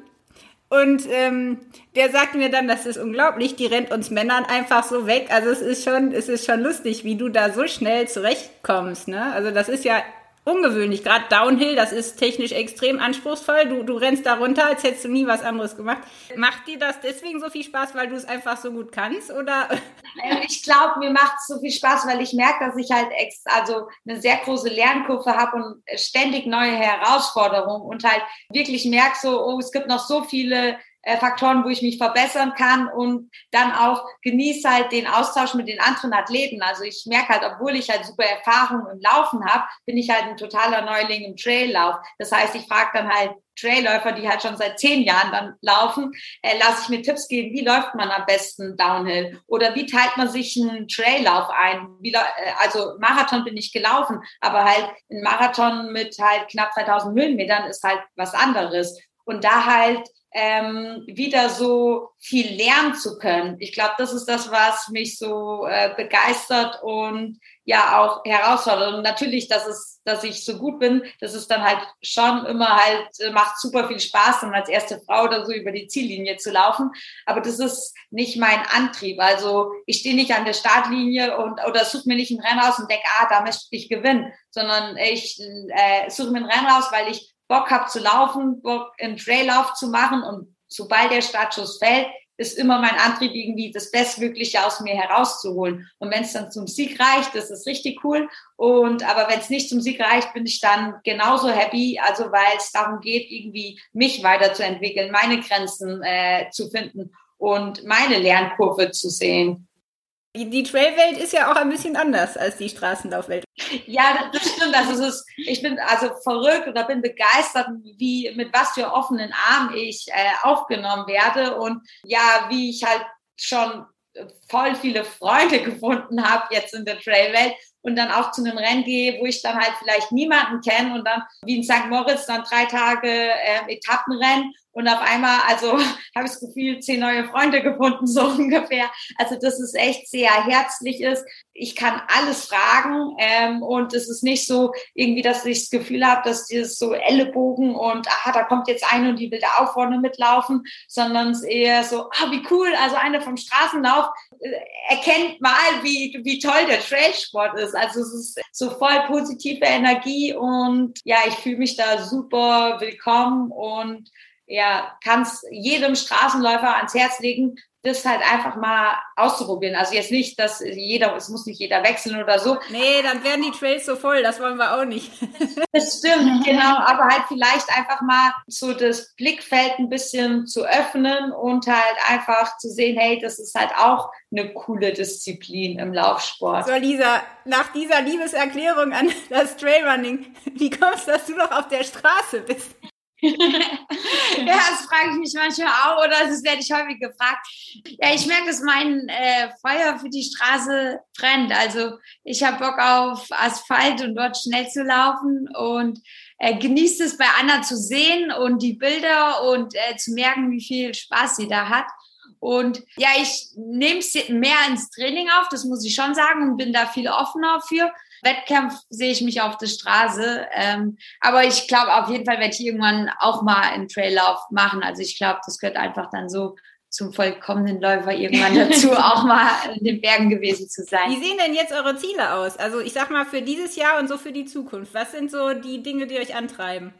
Und ähm, der sagt mir dann, das ist unglaublich, die rennt uns Männern einfach so weg. Also es ist schon, es ist schon lustig, wie du da so schnell zurechtkommst. Ne? Also das ist ja ungewöhnlich. Gerade Downhill, das ist technisch extrem anspruchsvoll. Du, du rennst da runter, als hättest du nie was anderes gemacht. Macht dir das deswegen so viel Spaß, weil du es einfach so gut kannst? Oder? Ähm, ich glaube, mir macht es so viel Spaß, weil ich merke, dass ich halt ex also eine sehr große Lernkurve habe und ständig neue Herausforderungen und halt wirklich merke so, oh, es gibt noch so viele Faktoren, wo ich mich verbessern kann und dann auch genieße halt den Austausch mit den anderen Athleten. Also ich merke halt, obwohl ich halt super Erfahrung im Laufen habe, bin ich halt ein totaler Neuling im Traillauf. Das heißt, ich frage dann halt Trailläufer, die halt schon seit zehn Jahren dann laufen, äh, lasse ich mir Tipps geben, wie läuft man am besten Downhill oder wie teilt man sich einen Traillauf ein. Wie, äh, also Marathon bin ich gelaufen, aber halt ein Marathon mit halt knapp 3000 Höhenmetern ist halt was anderes. Und da halt ähm, wieder so viel lernen zu können. Ich glaube, das ist das, was mich so äh, begeistert und ja auch herausfordert. Und natürlich, dass es, dass ich so gut bin, das ist dann halt schon immer halt, äh, macht super viel Spaß, dann als erste Frau oder so über die Ziellinie zu laufen. Aber das ist nicht mein Antrieb. Also ich stehe nicht an der Startlinie und oder suche mir nicht ein Rennen aus und denke, ah, da möchte ich gewinnen, sondern ich äh, suche mir ein Rennen aus, weil ich Bock habe zu laufen, Bock einen Traillauf zu machen und sobald der Startschuss fällt, ist immer mein Antrieb, irgendwie das Bestmögliche aus mir herauszuholen. Und wenn es dann zum Sieg reicht, das ist richtig cool. Und aber wenn es nicht zum Sieg reicht, bin ich dann genauso happy. Also weil es darum geht, irgendwie mich weiterzuentwickeln, meine Grenzen äh, zu finden und meine Lernkurve zu sehen. Die, Trailwelt ist ja auch ein bisschen anders als die Straßenlaufwelt. Ja, das stimmt. Also ist, ich bin also verrückt oder bin begeistert, wie mit was für offenen Armen ich äh, aufgenommen werde und ja, wie ich halt schon voll viele Freunde gefunden habe jetzt in der Trailwelt und dann auch zu einem Rennen gehe, wo ich dann halt vielleicht niemanden kenne und dann wie in St. Moritz dann drei Tage äh, Etappenrennen und auf einmal, also habe ich das Gefühl, zehn neue Freunde gefunden, so ungefähr. Also das ist echt sehr herzlich ist. Ich kann alles fragen ähm, und es ist nicht so irgendwie, dass ich das Gefühl habe, dass dieses so Ellenbogen und ah, da kommt jetzt eine und die will da auch vorne mitlaufen, sondern es eher so, ah, wie cool, also eine vom Straßenlauf äh, erkennt mal, wie, wie toll der Trailsport ist. Also es ist so voll positive Energie und ja, ich fühle mich da super willkommen und ja, kann es jedem Straßenläufer ans Herz legen, das halt einfach mal auszuprobieren. Also jetzt nicht, dass jeder, es muss nicht jeder wechseln oder so. Nee, dann werden die Trails so voll, das wollen wir auch nicht. Das stimmt, genau, aber halt vielleicht einfach mal so das Blickfeld ein bisschen zu öffnen und halt einfach zu sehen, hey, das ist halt auch eine coole Disziplin im Laufsport. So, Lisa, nach dieser Liebeserklärung an das Trailrunning, wie kommst du, dass du noch auf der Straße bist? Ja, das frage ich mich manchmal auch oder das werde ich häufig gefragt. Ja, ich merke, dass mein äh, Feuer für die Straße brennt. Also ich habe Bock auf Asphalt und dort schnell zu laufen und äh, genießt es bei Anna zu sehen und die Bilder und äh, zu merken, wie viel Spaß sie da hat. Und ja, ich nehme es mehr ins Training auf, das muss ich schon sagen, und bin da viel offener für. Wettkampf sehe ich mich auf der Straße. Ähm, aber ich glaube, auf jeden Fall werde ich irgendwann auch mal einen Traillauf machen. Also ich glaube, das gehört einfach dann so zum vollkommenen Läufer irgendwann dazu, auch mal in den Bergen gewesen zu sein. Wie sehen denn jetzt eure Ziele aus? Also ich sag mal für dieses Jahr und so für die Zukunft. Was sind so die Dinge, die euch antreiben?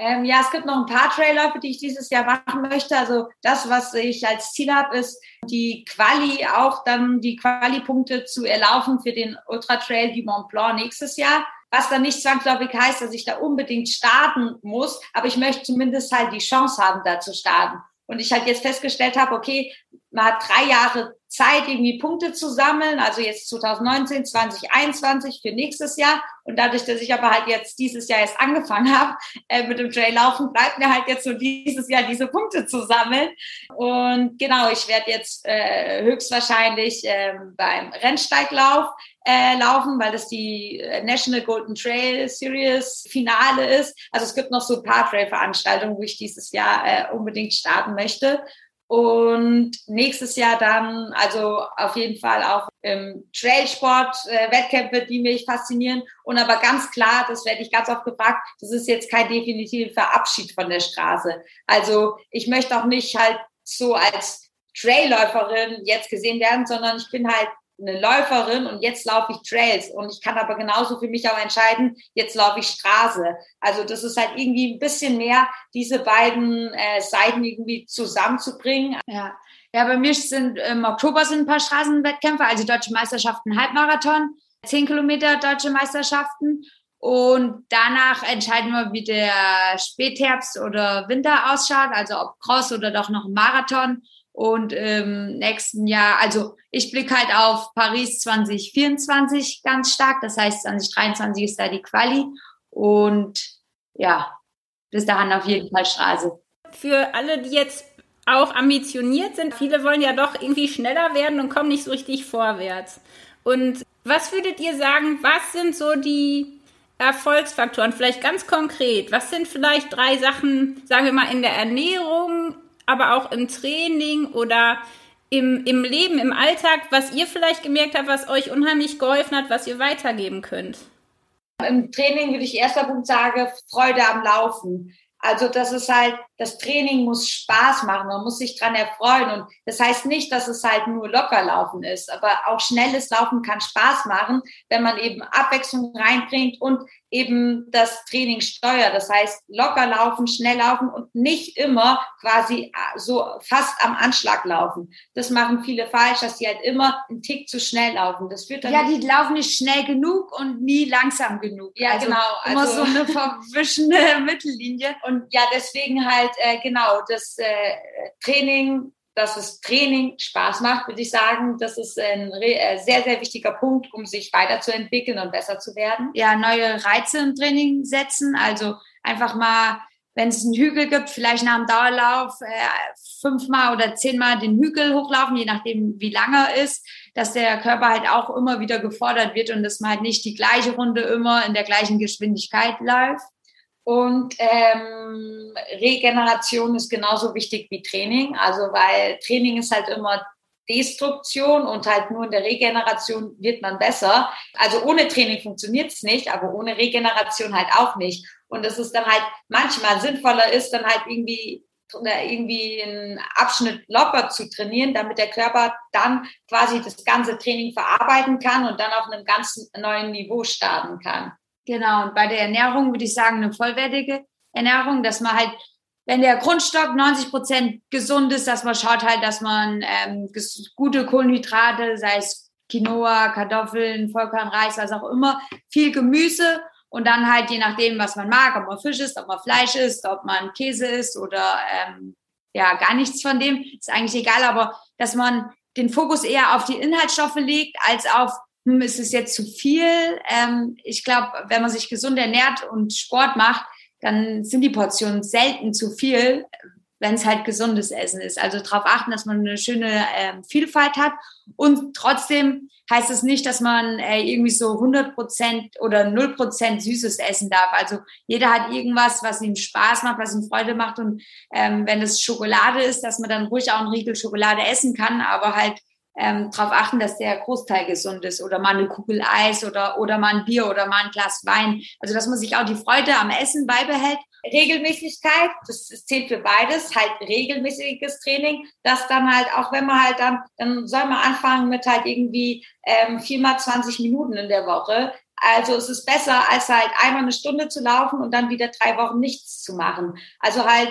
Ähm, ja, es gibt noch ein paar Trailläufe, die ich dieses Jahr machen möchte. Also das, was ich als Ziel habe, ist die Quali, auch dann die Quali-Punkte zu erlaufen für den Ultra Trail du Mont Blanc nächstes Jahr. Was dann nicht zwangsläufig heißt, dass ich da unbedingt starten muss, aber ich möchte zumindest halt die Chance haben, da zu starten. Und ich halt jetzt festgestellt habe, okay, man hat drei Jahre Zeit, irgendwie Punkte zu sammeln, also jetzt 2019, 2021 für nächstes Jahr. Und dadurch, dass ich aber halt jetzt dieses Jahr erst angefangen habe äh, mit dem Traillaufen, bleibt mir halt jetzt so dieses Jahr diese Punkte zu sammeln. Und genau, ich werde jetzt äh, höchstwahrscheinlich äh, beim Rennsteiglauf äh, laufen, weil das die äh, National Golden Trail Series Finale ist. Also es gibt noch so ein paar Trail-Veranstaltungen, wo ich dieses Jahr äh, unbedingt starten möchte. Und nächstes Jahr dann, also auf jeden Fall auch im Trailsport äh, Wettkämpfe, die mich faszinieren. Und aber ganz klar, das werde ich ganz oft gefragt, das ist jetzt kein definitiver Abschied von der Straße. Also ich möchte auch nicht halt so als Trailläuferin jetzt gesehen werden, sondern ich bin halt eine Läuferin und jetzt laufe ich Trails und ich kann aber genauso für mich auch entscheiden, jetzt laufe ich Straße. Also das ist halt irgendwie ein bisschen mehr, diese beiden äh, Seiten irgendwie zusammenzubringen. Ja. Ja, bei mir sind im Oktober sind ein paar Straßenwettkämpfe, also deutsche Meisterschaften Halbmarathon, 10 Kilometer deutsche Meisterschaften und danach entscheiden wir, wie der Spätherbst oder Winter ausschaut, also ob Cross oder doch noch Marathon. Und im nächsten Jahr, also ich blicke halt auf Paris 2024 ganz stark. Das heißt, 2023 ist da die Quali. Und ja, bis dahin auf jeden Fall Straße. Für alle, die jetzt auch ambitioniert sind, viele wollen ja doch irgendwie schneller werden und kommen nicht so richtig vorwärts. Und was würdet ihr sagen, was sind so die Erfolgsfaktoren, vielleicht ganz konkret, was sind vielleicht drei Sachen, sagen wir mal, in der Ernährung, aber auch im Training oder im, im Leben, im Alltag, was ihr vielleicht gemerkt habt, was euch unheimlich geholfen hat, was ihr weitergeben könnt? Im Training würde ich erster Punkt sagen, Freude am Laufen. Also das ist halt, das Training muss Spaß machen, man muss sich dran erfreuen. Und das heißt nicht, dass es halt nur locker laufen ist, aber auch schnelles Laufen kann Spaß machen, wenn man eben Abwechslung reinbringt und eben das Training steuert. Das heißt, locker laufen, schnell laufen und nicht immer quasi äh, so fast am Anschlag laufen. Das machen viele falsch, dass sie halt immer einen Tick zu schnell laufen. Das führt dann ja, die laufen nicht schnell genug und nie langsam genug. Ja, also genau. Immer also, so eine verwischende Mittellinie. Und ja, deswegen halt äh, genau das äh, Training dass es Training Spaß macht, würde ich sagen. Das ist ein äh, sehr, sehr wichtiger Punkt, um sich weiterzuentwickeln und besser zu werden. Ja, neue Reize im Training setzen. Also einfach mal, wenn es einen Hügel gibt, vielleicht nach dem Dauerlauf äh, fünfmal oder zehnmal den Hügel hochlaufen, je nachdem, wie lange er ist, dass der Körper halt auch immer wieder gefordert wird und dass man halt nicht die gleiche Runde immer in der gleichen Geschwindigkeit läuft. Und ähm, Regeneration ist genauso wichtig wie Training. Also weil Training ist halt immer Destruktion und halt nur in der Regeneration wird man besser. Also ohne Training funktioniert es nicht, aber ohne Regeneration halt auch nicht. Und es ist dann halt manchmal sinnvoller ist, dann halt irgendwie irgendwie einen Abschnitt locker zu trainieren, damit der Körper dann quasi das ganze Training verarbeiten kann und dann auf einem ganz neuen Niveau starten kann. Genau, und bei der Ernährung würde ich sagen, eine vollwertige Ernährung, dass man halt, wenn der Grundstock 90 Prozent gesund ist, dass man schaut halt, dass man ähm, gute Kohlenhydrate, sei es Quinoa, Kartoffeln, Vollkornreis, was auch immer, viel Gemüse und dann halt je nachdem, was man mag, ob man Fisch isst, ob man Fleisch isst, ob man Käse isst oder ähm, ja, gar nichts von dem, ist eigentlich egal, aber dass man den Fokus eher auf die Inhaltsstoffe legt, als auf hm, ist es jetzt zu viel? Ähm, ich glaube, wenn man sich gesund ernährt und Sport macht, dann sind die Portionen selten zu viel, wenn es halt gesundes Essen ist. Also darauf achten, dass man eine schöne ähm, Vielfalt hat. Und trotzdem heißt es nicht, dass man äh, irgendwie so 100 Prozent oder 0 Prozent Süßes essen darf. Also jeder hat irgendwas, was ihm Spaß macht, was ihm Freude macht. Und ähm, wenn es Schokolade ist, dass man dann ruhig auch einen Riegel Schokolade essen kann, aber halt ähm, darauf achten, dass der Großteil gesund ist oder mal eine Kugel Eis oder, oder mal ein Bier oder mal ein Glas Wein. Also, dass man sich auch die Freude am Essen beibehält. Regelmäßigkeit, das zählt für beides, halt regelmäßiges Training, das dann halt, auch wenn man halt dann, dann soll man anfangen mit halt irgendwie ähm, viermal 20 Minuten in der Woche. Also es ist besser, als halt einmal eine Stunde zu laufen und dann wieder drei Wochen nichts zu machen. Also halt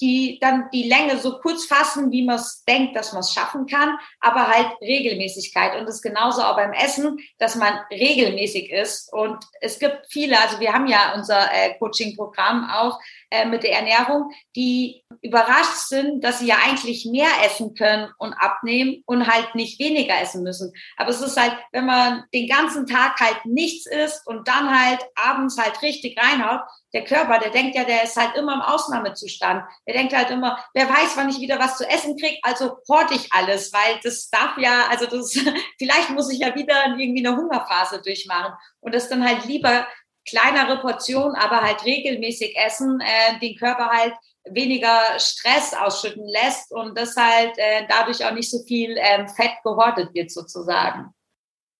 die dann die Länge so kurz fassen, wie man es denkt, dass man es schaffen kann, aber halt Regelmäßigkeit. Und das ist genauso auch beim Essen, dass man regelmäßig ist. Und es gibt viele, also wir haben ja unser äh, Coaching-Programm auch äh, mit der Ernährung, die überrascht sind, dass sie ja eigentlich mehr essen können und abnehmen und halt nicht weniger essen müssen. Aber es ist halt, wenn man den ganzen Tag halt nichts isst und dann halt abends halt richtig reinhaut, der Körper, der denkt ja, der ist halt immer im Ausnahmezustand. Der denkt halt immer, wer weiß, wann ich wieder was zu essen kriege, also horte ich alles, weil das darf ja, also das, vielleicht muss ich ja wieder irgendwie eine Hungerphase durchmachen und das dann halt lieber kleinere Portionen, aber halt regelmäßig essen, äh, den Körper halt weniger Stress ausschütten lässt und das halt äh, dadurch auch nicht so viel ähm, Fett gehortet wird sozusagen.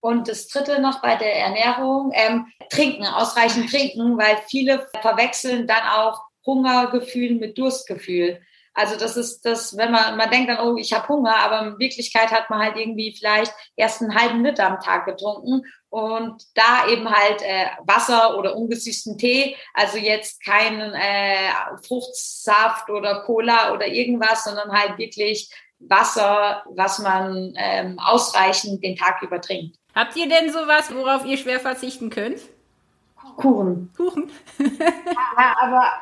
Und das dritte noch bei der Ernährung, ähm, trinken, ausreichend trinken, weil viele verwechseln dann auch Hungergefühl mit Durstgefühl. Also das ist das, wenn man, man denkt dann, oh, ich habe Hunger, aber in Wirklichkeit hat man halt irgendwie vielleicht erst einen halben Liter am Tag getrunken und da eben halt äh, Wasser oder ungesüßten Tee, also jetzt keinen äh, Fruchtsaft oder Cola oder irgendwas, sondern halt wirklich Wasser, was man ähm, ausreichend den Tag über trinkt. Habt ihr denn sowas, worauf ihr schwer verzichten könnt? Kuchen. Kuchen. ja, aber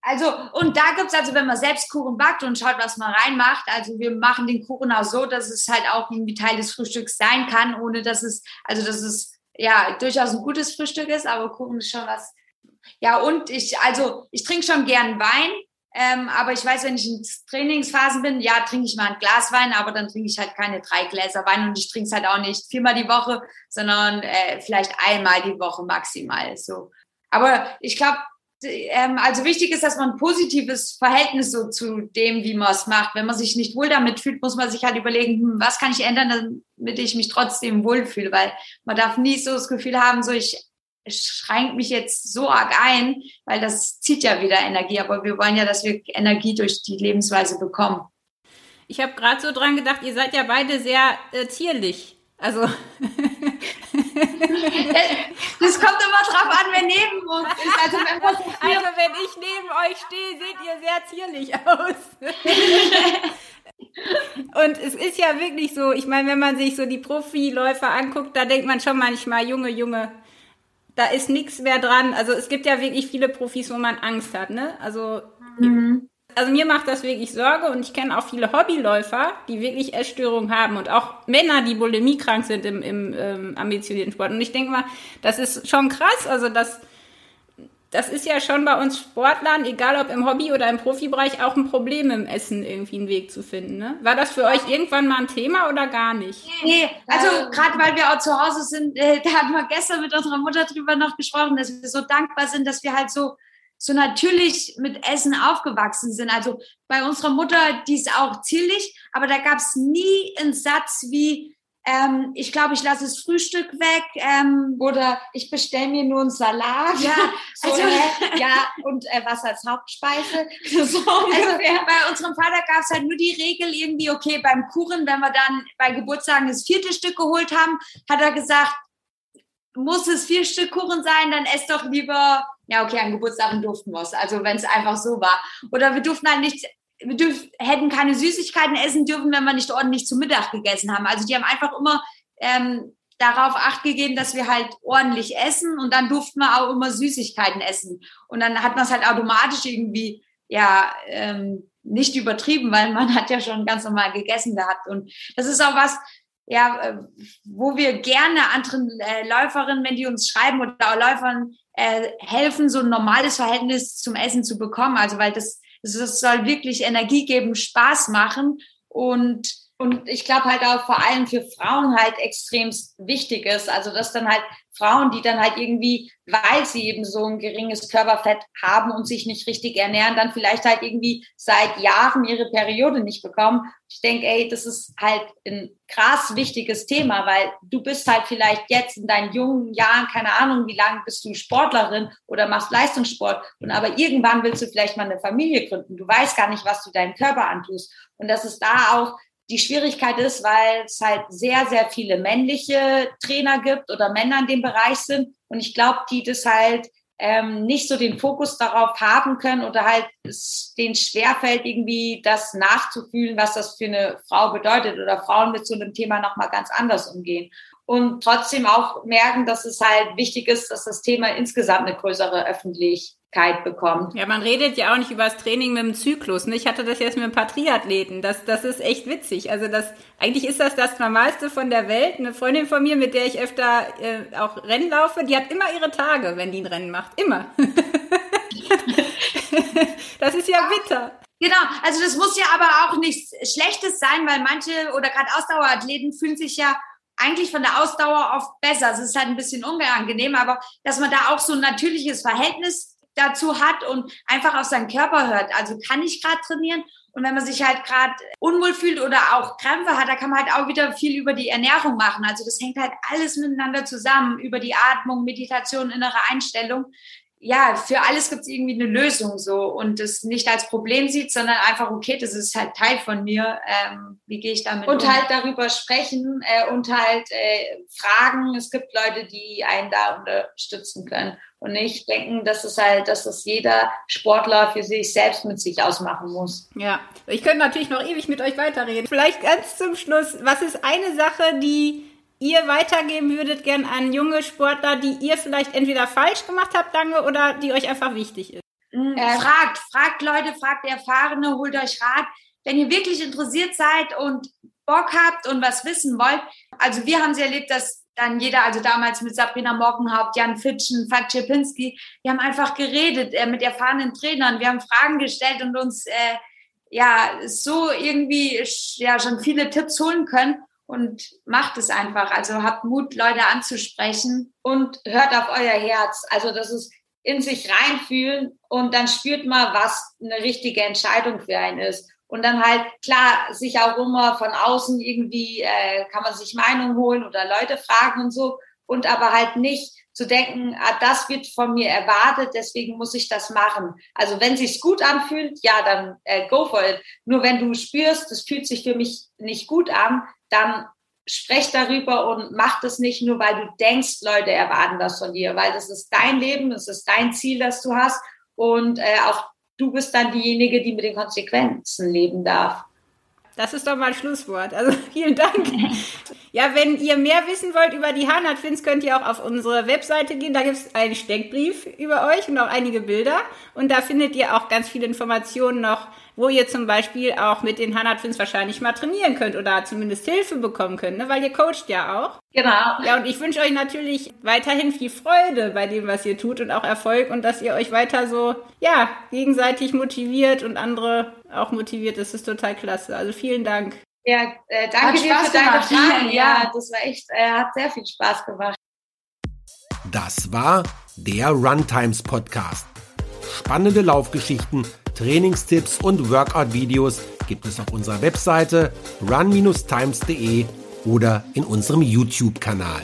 also, und da gibt's also, wenn man selbst Kuchen backt und schaut, was man reinmacht, also wir machen den Kuchen auch so, dass es halt auch irgendwie Teil des Frühstücks sein kann, ohne dass es, also dass es ja durchaus ein gutes Frühstück ist, aber Kuchen ist schon was. Ja, und ich, also ich trinke schon gern Wein, ähm, aber ich weiß, wenn ich in Trainingsphasen bin, ja, trinke ich mal ein Glas Wein, aber dann trinke ich halt keine drei Gläser Wein und ich trinke es halt auch nicht viermal die Woche, sondern äh, vielleicht einmal die Woche maximal. So. Aber ich glaube, ähm, also wichtig ist, dass man ein positives Verhältnis so zu dem, wie man es macht. Wenn man sich nicht wohl damit fühlt, muss man sich halt überlegen, hm, was kann ich ändern, damit ich mich trotzdem wohlfühle, weil man darf nie so das Gefühl haben, so ich schränke mich jetzt so arg ein, weil das zieht ja wieder Energie. Aber wir wollen ja, dass wir Energie durch die Lebensweise bekommen. Ich habe gerade so dran gedacht, ihr seid ja beide sehr äh, zierlich. Also. das kommt immer drauf an, wer neben uns ist. Also wenn, also wenn ich neben euch stehe, seht ihr sehr zierlich aus. Und es ist ja wirklich so, ich meine, wenn man sich so die Profiläufer anguckt, da denkt man schon manchmal, Junge, Junge, da ist nichts mehr dran. Also es gibt ja wirklich viele Profis, wo man Angst hat, ne? Also, mhm. Also mir macht das wirklich Sorge und ich kenne auch viele Hobbyläufer, die wirklich Essstörungen haben und auch Männer, die bulimiekrank sind im, im ähm, ambitionierten Sport. Und ich denke mal, das ist schon krass, also das das ist ja schon bei uns Sportlern, egal ob im Hobby oder im Profibereich, auch ein Problem im Essen irgendwie einen Weg zu finden. Ne? War das für euch irgendwann mal ein Thema oder gar nicht? Nee, also gerade weil wir auch zu Hause sind, äh, da hatten wir gestern mit unserer Mutter drüber noch gesprochen, dass wir so dankbar sind, dass wir halt so so natürlich mit Essen aufgewachsen sind. Also bei unserer Mutter, die ist auch zierlich, aber da gab es nie einen Satz wie, ähm, ich glaube, ich lasse das Frühstück weg ähm, oder ich bestelle mir nur einen Salat. Ja, so, also, äh, ja und äh, was als Hauptspeise. so also bei unserem Vater gab es halt nur die Regel irgendwie, okay, beim Kuchen, wenn wir dann bei Geburtstagen das vierte Stück geholt haben, hat er gesagt, muss es vier Stück Kuchen sein, dann ess doch lieber, ja okay, an Geburtstagen durften wir es, also wenn es einfach so war. Oder wir durften halt nicht wir dürf, hätten keine Süßigkeiten essen dürfen, wenn wir nicht ordentlich zu Mittag gegessen haben. Also die haben einfach immer ähm, darauf acht gegeben, dass wir halt ordentlich essen und dann durften wir auch immer Süßigkeiten essen. Und dann hat man es halt automatisch irgendwie ja ähm, nicht übertrieben, weil man hat ja schon ganz normal gegessen gehabt. Und das ist auch was, ja, äh, wo wir gerne anderen äh, Läuferinnen, wenn die uns schreiben oder auch Läufern äh, helfen, so ein normales Verhältnis zum Essen zu bekommen. Also weil das es soll wirklich Energie geben, Spaß machen und und ich glaube halt auch vor allem für Frauen halt extrem wichtig ist. Also dass dann halt Frauen, die dann halt irgendwie, weil sie eben so ein geringes Körperfett haben und sich nicht richtig ernähren, dann vielleicht halt irgendwie seit Jahren ihre Periode nicht bekommen. Ich denke, ey, das ist halt ein krass wichtiges Thema, weil du bist halt vielleicht jetzt in deinen jungen Jahren, keine Ahnung, wie lange bist du Sportlerin oder machst Leistungssport und aber irgendwann willst du vielleicht mal eine Familie gründen. Du weißt gar nicht, was du deinem Körper antust. Und das ist da auch die Schwierigkeit ist, weil es halt sehr, sehr viele männliche Trainer gibt oder Männer in dem Bereich sind. Und ich glaube, die das halt ähm, nicht so den Fokus darauf haben können oder halt es denen schwerfällt, irgendwie das nachzufühlen, was das für eine Frau bedeutet oder Frauen mit so einem Thema nochmal ganz anders umgehen. Und trotzdem auch merken, dass es halt wichtig ist, dass das Thema insgesamt eine größere Öffentlichkeit bekommt. Ja, man redet ja auch nicht über das Training mit dem Zyklus. Ne? Ich hatte das jetzt mit ein paar Triathleten. Das, das ist echt witzig. Also das, eigentlich ist das das Normalste von der Welt. Eine Freundin von mir, mit der ich öfter äh, auch Rennen laufe, die hat immer ihre Tage, wenn die ein Rennen macht. Immer. das ist ja bitter. Genau, also das muss ja aber auch nichts Schlechtes sein, weil manche oder gerade Ausdauerathleten fühlen sich ja eigentlich von der Ausdauer oft besser. Es ist halt ein bisschen unangenehm, aber dass man da auch so ein natürliches Verhältnis dazu hat und einfach auf seinen Körper hört. Also kann ich gerade trainieren und wenn man sich halt gerade unwohl fühlt oder auch Krämpfe hat, da kann man halt auch wieder viel über die Ernährung machen. Also das hängt halt alles miteinander zusammen, über die Atmung, Meditation, innere Einstellung. Ja, für alles gibt es irgendwie eine Lösung so und das nicht als Problem sieht, sondern einfach, okay, das ist halt Teil von mir. Ähm, wie gehe ich damit und um? Und halt darüber sprechen äh, und halt äh, fragen. Es gibt Leute, die einen da unterstützen können und nicht denken, dass es halt, dass das jeder Sportler für sich selbst mit sich ausmachen muss. Ja, ich könnte natürlich noch ewig mit euch weiterreden. Vielleicht ganz zum Schluss, was ist eine Sache, die ihr weitergeben würdet gern an junge Sportler, die ihr vielleicht entweder falsch gemacht habt lange oder die euch einfach wichtig ist? Äh, fragt, fragt Leute, fragt Erfahrene, holt euch Rat. Wenn ihr wirklich interessiert seid und Bock habt und was wissen wollt, also wir haben sie erlebt, dass dann jeder, also damals mit Sabrina Mockenhaupt, Jan Fitschen, Fat Czepinski, wir haben einfach geredet äh, mit erfahrenen Trainern, wir haben Fragen gestellt und uns äh, ja so irgendwie ja schon viele Tipps holen können und macht es einfach. Also habt Mut, Leute anzusprechen und hört auf euer Herz. Also das ist in sich reinfühlen und dann spürt man, was eine richtige Entscheidung für einen ist. Und dann halt, klar, sich auch immer von außen irgendwie, äh, kann man sich Meinung holen oder Leute fragen und so. Und aber halt nicht zu denken, ah, das wird von mir erwartet, deswegen muss ich das machen. Also wenn sich's gut anfühlt, ja, dann äh, go for it. Nur wenn du spürst, das fühlt sich für mich nicht gut an, dann sprech darüber und mach das nicht nur, weil du denkst, Leute erwarten das von dir, weil das ist dein Leben, das ist dein Ziel, das du hast und äh, auch du bist dann diejenige, die mit den Konsequenzen leben darf. Das ist doch mal ein Schlusswort. Also vielen Dank. Ja, wenn ihr mehr wissen wollt über die Hanat Fins, könnt ihr auch auf unsere Webseite gehen. Da gibt es einen Steckbrief über euch und auch einige Bilder. Und da findet ihr auch ganz viele Informationen noch, wo ihr zum Beispiel auch mit den Hanat Fins wahrscheinlich mal trainieren könnt oder zumindest Hilfe bekommen könnt, ne? weil ihr coacht ja auch. Genau. Ja, und ich wünsche euch natürlich weiterhin viel Freude bei dem, was ihr tut und auch Erfolg und dass ihr euch weiter so, ja, gegenseitig motiviert und andere auch motiviert. Das ist total klasse. Also vielen Dank. Ja, äh, danke dir für deine Fragen. Ja, das war echt, äh, hat sehr viel Spaß gemacht. Das war der Runtimes Podcast. Spannende Laufgeschichten, Trainingstipps und Workout-Videos gibt es auf unserer Webseite run-times.de oder in unserem YouTube-Kanal.